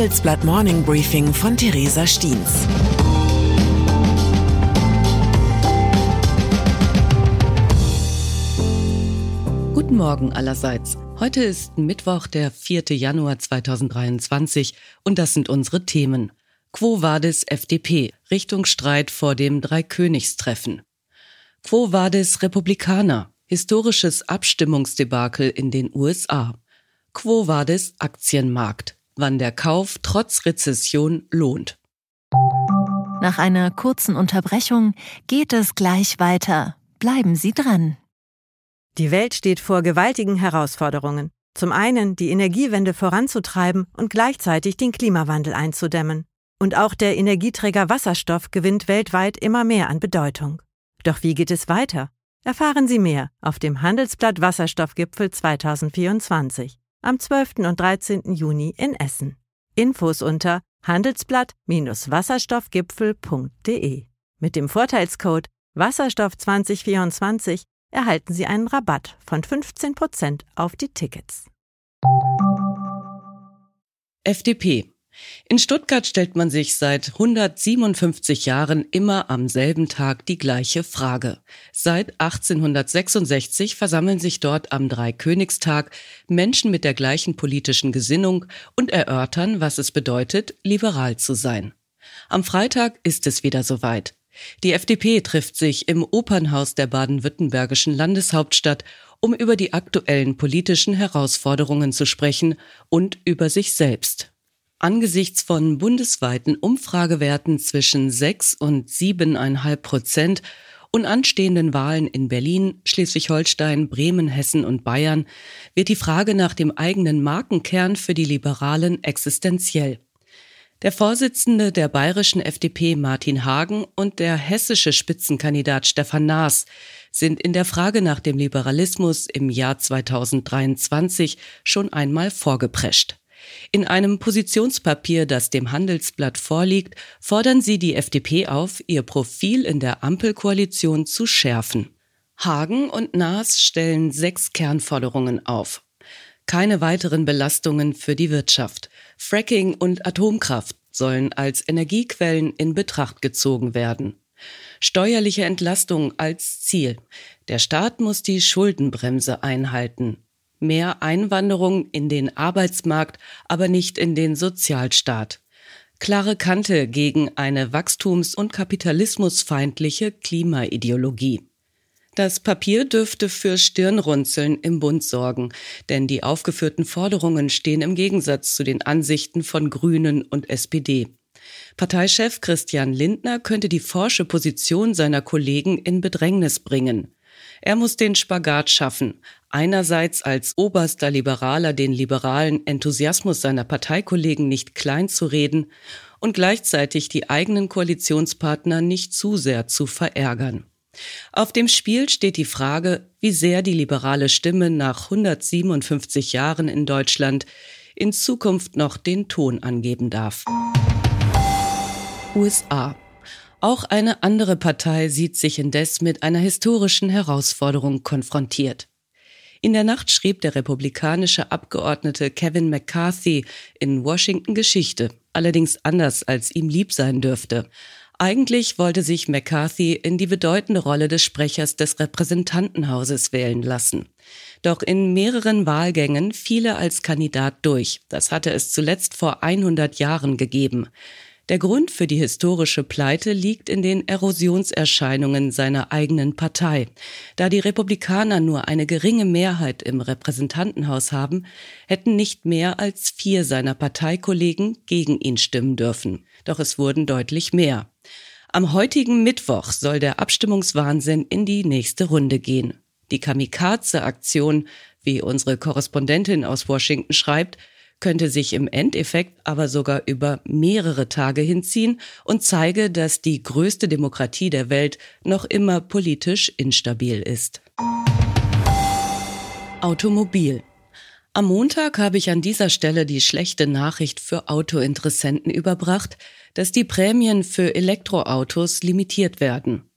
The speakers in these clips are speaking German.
Handelsblatt Morning Briefing von Theresa Stiens. Guten Morgen allerseits. Heute ist Mittwoch, der 4. Januar 2023 und das sind unsere Themen. Quo Vadis FDP, Richtungsstreit vor dem Dreikönigstreffen. Quo Vadis Republikaner, historisches Abstimmungsdebakel in den USA. Quo Vadis Aktienmarkt, wann der Kauf trotz Rezession lohnt. Nach einer kurzen Unterbrechung geht es gleich weiter. Bleiben Sie dran. Die Welt steht vor gewaltigen Herausforderungen. Zum einen die Energiewende voranzutreiben und gleichzeitig den Klimawandel einzudämmen. Und auch der Energieträger Wasserstoff gewinnt weltweit immer mehr an Bedeutung. Doch wie geht es weiter? Erfahren Sie mehr auf dem Handelsblatt Wasserstoffgipfel 2024 am 12. und 13. Juni in Essen. Infos unter handelsblatt-wasserstoffgipfel.de. Mit dem Vorteilscode Wasserstoff 2024 erhalten Sie einen Rabatt von 15% auf die Tickets. FDP in Stuttgart stellt man sich seit 157 Jahren immer am selben Tag die gleiche Frage. Seit 1866 versammeln sich dort am Dreikönigstag Menschen mit der gleichen politischen Gesinnung und erörtern, was es bedeutet, liberal zu sein. Am Freitag ist es wieder soweit. Die FDP trifft sich im Opernhaus der baden-württembergischen Landeshauptstadt, um über die aktuellen politischen Herausforderungen zu sprechen und über sich selbst. Angesichts von bundesweiten Umfragewerten zwischen 6 und 7,5 Prozent und anstehenden Wahlen in Berlin, Schleswig-Holstein, Bremen, Hessen und Bayern wird die Frage nach dem eigenen Markenkern für die Liberalen existenziell. Der Vorsitzende der bayerischen FDP Martin Hagen und der hessische Spitzenkandidat Stefan Naas sind in der Frage nach dem Liberalismus im Jahr 2023 schon einmal vorgeprescht. In einem Positionspapier, das dem Handelsblatt vorliegt, fordern sie die FDP auf, ihr Profil in der Ampelkoalition zu schärfen. Hagen und Naas stellen sechs Kernforderungen auf. Keine weiteren Belastungen für die Wirtschaft. Fracking und Atomkraft sollen als Energiequellen in Betracht gezogen werden. Steuerliche Entlastung als Ziel. Der Staat muss die Schuldenbremse einhalten mehr Einwanderung in den Arbeitsmarkt, aber nicht in den Sozialstaat. Klare Kante gegen eine wachstums- und kapitalismusfeindliche Klimaideologie. Das Papier dürfte für Stirnrunzeln im Bund sorgen, denn die aufgeführten Forderungen stehen im Gegensatz zu den Ansichten von Grünen und SPD. Parteichef Christian Lindner könnte die forsche Position seiner Kollegen in Bedrängnis bringen. Er muss den Spagat schaffen, einerseits als oberster Liberaler den liberalen Enthusiasmus seiner Parteikollegen nicht klein zu reden und gleichzeitig die eigenen Koalitionspartner nicht zu sehr zu verärgern. Auf dem Spiel steht die Frage, wie sehr die liberale Stimme nach 157 Jahren in Deutschland in Zukunft noch den Ton angeben darf. USA auch eine andere Partei sieht sich indes mit einer historischen Herausforderung konfrontiert. In der Nacht schrieb der republikanische Abgeordnete Kevin McCarthy in Washington Geschichte, allerdings anders als ihm lieb sein dürfte. Eigentlich wollte sich McCarthy in die bedeutende Rolle des Sprechers des Repräsentantenhauses wählen lassen. Doch in mehreren Wahlgängen fiel er als Kandidat durch. Das hatte es zuletzt vor 100 Jahren gegeben. Der Grund für die historische Pleite liegt in den Erosionserscheinungen seiner eigenen Partei. Da die Republikaner nur eine geringe Mehrheit im Repräsentantenhaus haben, hätten nicht mehr als vier seiner Parteikollegen gegen ihn stimmen dürfen. Doch es wurden deutlich mehr. Am heutigen Mittwoch soll der Abstimmungswahnsinn in die nächste Runde gehen. Die Kamikaze-Aktion, wie unsere Korrespondentin aus Washington schreibt, könnte sich im Endeffekt aber sogar über mehrere Tage hinziehen und zeige, dass die größte Demokratie der Welt noch immer politisch instabil ist. Automobil. Am Montag habe ich an dieser Stelle die schlechte Nachricht für Autointeressenten überbracht, dass die Prämien für Elektroautos limitiert werden.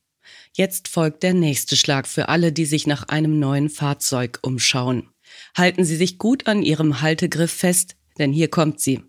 Jetzt folgt der nächste Schlag für alle, die sich nach einem neuen Fahrzeug umschauen. Halten Sie sich gut an Ihrem Haltegriff fest, denn hier kommt sie.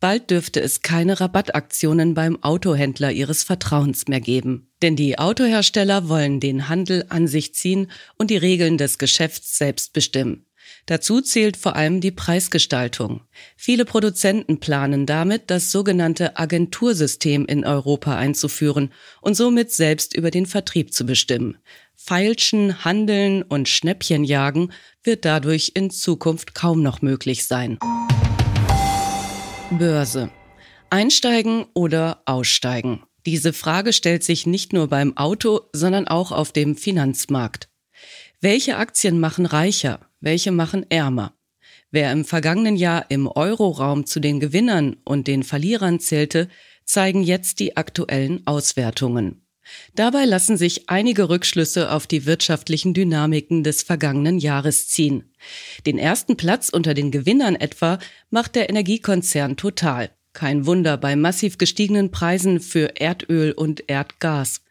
Bald dürfte es keine Rabattaktionen beim Autohändler ihres Vertrauens mehr geben. Denn die Autohersteller wollen den Handel an sich ziehen und die Regeln des Geschäfts selbst bestimmen. Dazu zählt vor allem die Preisgestaltung. Viele Produzenten planen damit, das sogenannte Agentursystem in Europa einzuführen und somit selbst über den Vertrieb zu bestimmen. Feilschen, Handeln und Schnäppchenjagen wird dadurch in Zukunft kaum noch möglich sein. Börse. Einsteigen oder aussteigen? Diese Frage stellt sich nicht nur beim Auto, sondern auch auf dem Finanzmarkt. Welche Aktien machen reicher? Welche machen ärmer? Wer im vergangenen Jahr im Euroraum zu den Gewinnern und den Verlierern zählte, zeigen jetzt die aktuellen Auswertungen. Dabei lassen sich einige Rückschlüsse auf die wirtschaftlichen Dynamiken des vergangenen Jahres ziehen. Den ersten Platz unter den Gewinnern etwa macht der Energiekonzern Total. Kein Wunder bei massiv gestiegenen Preisen für Erdöl und Erdgas.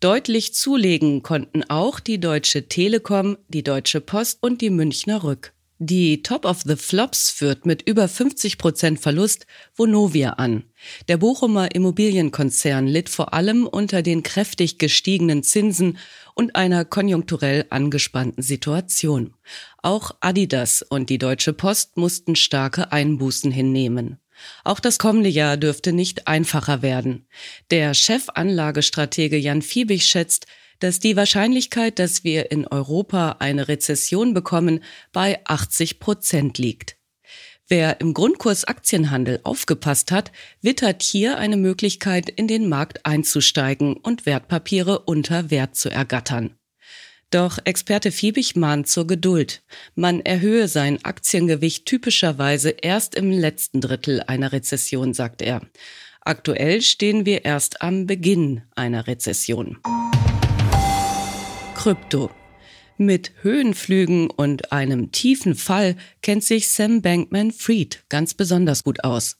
Deutlich zulegen konnten auch die Deutsche Telekom, die Deutsche Post und die Münchner Rück. Die Top of the Flops führt mit über 50 Prozent Verlust Vonovia an. Der Bochumer Immobilienkonzern litt vor allem unter den kräftig gestiegenen Zinsen und einer konjunkturell angespannten Situation. Auch Adidas und die Deutsche Post mussten starke Einbußen hinnehmen. Auch das kommende Jahr dürfte nicht einfacher werden. Der Chefanlagestratege Jan Fiebig schätzt, dass die Wahrscheinlichkeit, dass wir in Europa eine Rezession bekommen, bei 80 Prozent liegt. Wer im Grundkurs Aktienhandel aufgepasst hat, wittert hier eine Möglichkeit, in den Markt einzusteigen und Wertpapiere unter Wert zu ergattern. Doch Experte Fiebig mahnt zur Geduld. Man erhöhe sein Aktiengewicht typischerweise erst im letzten Drittel einer Rezession, sagt er. Aktuell stehen wir erst am Beginn einer Rezession. Krypto. Mit Höhenflügen und einem tiefen Fall kennt sich Sam Bankman-Fried ganz besonders gut aus.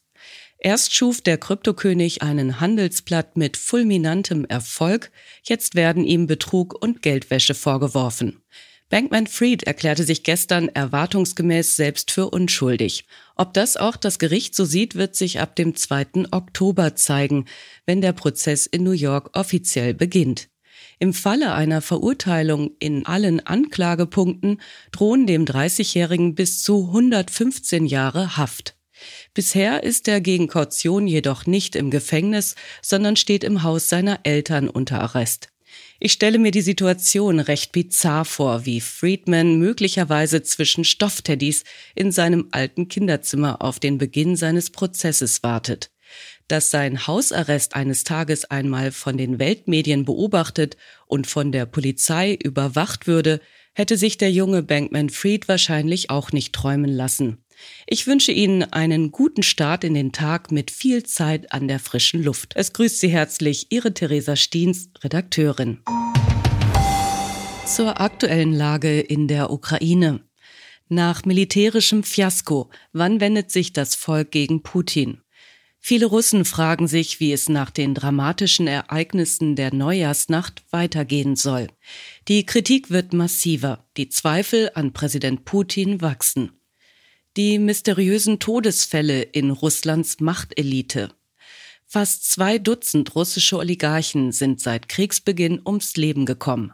Erst schuf der Kryptokönig einen Handelsblatt mit fulminantem Erfolg, jetzt werden ihm Betrug und Geldwäsche vorgeworfen. Bankman-Fried erklärte sich gestern erwartungsgemäß selbst für unschuldig. Ob das auch das Gericht so sieht, wird sich ab dem 2. Oktober zeigen, wenn der Prozess in New York offiziell beginnt. Im Falle einer Verurteilung in allen Anklagepunkten drohen dem 30-Jährigen bis zu 115 Jahre Haft. Bisher ist er gegen Kaution jedoch nicht im Gefängnis, sondern steht im Haus seiner Eltern unter Arrest. Ich stelle mir die Situation recht bizarr vor, wie Friedman möglicherweise zwischen Stoffteddys in seinem alten Kinderzimmer auf den Beginn seines Prozesses wartet dass sein Hausarrest eines Tages einmal von den Weltmedien beobachtet und von der Polizei überwacht würde, hätte sich der junge Bankman Fried wahrscheinlich auch nicht träumen lassen. Ich wünsche Ihnen einen guten Start in den Tag mit viel Zeit an der frischen Luft. Es grüßt Sie herzlich Ihre Theresa Stiens, Redakteurin. Zur aktuellen Lage in der Ukraine. Nach militärischem Fiasko, wann wendet sich das Volk gegen Putin? Viele Russen fragen sich, wie es nach den dramatischen Ereignissen der Neujahrsnacht weitergehen soll. Die Kritik wird massiver, die Zweifel an Präsident Putin wachsen. Die mysteriösen Todesfälle in Russlands Machtelite. Fast zwei Dutzend russische Oligarchen sind seit Kriegsbeginn ums Leben gekommen.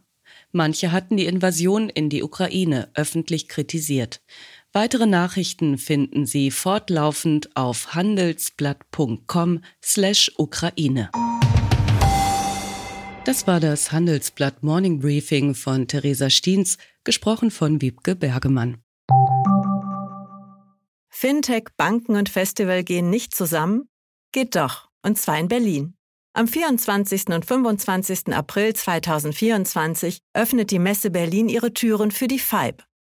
Manche hatten die Invasion in die Ukraine öffentlich kritisiert. Weitere Nachrichten finden Sie fortlaufend auf handelsblatt.com/Ukraine. Das war das Handelsblatt Morning Briefing von Theresa Stiens, gesprochen von Wiebke Bergemann. Fintech, Banken und Festival gehen nicht zusammen? Geht doch, und zwar in Berlin. Am 24. und 25. April 2024 öffnet die Messe Berlin ihre Türen für die FIBE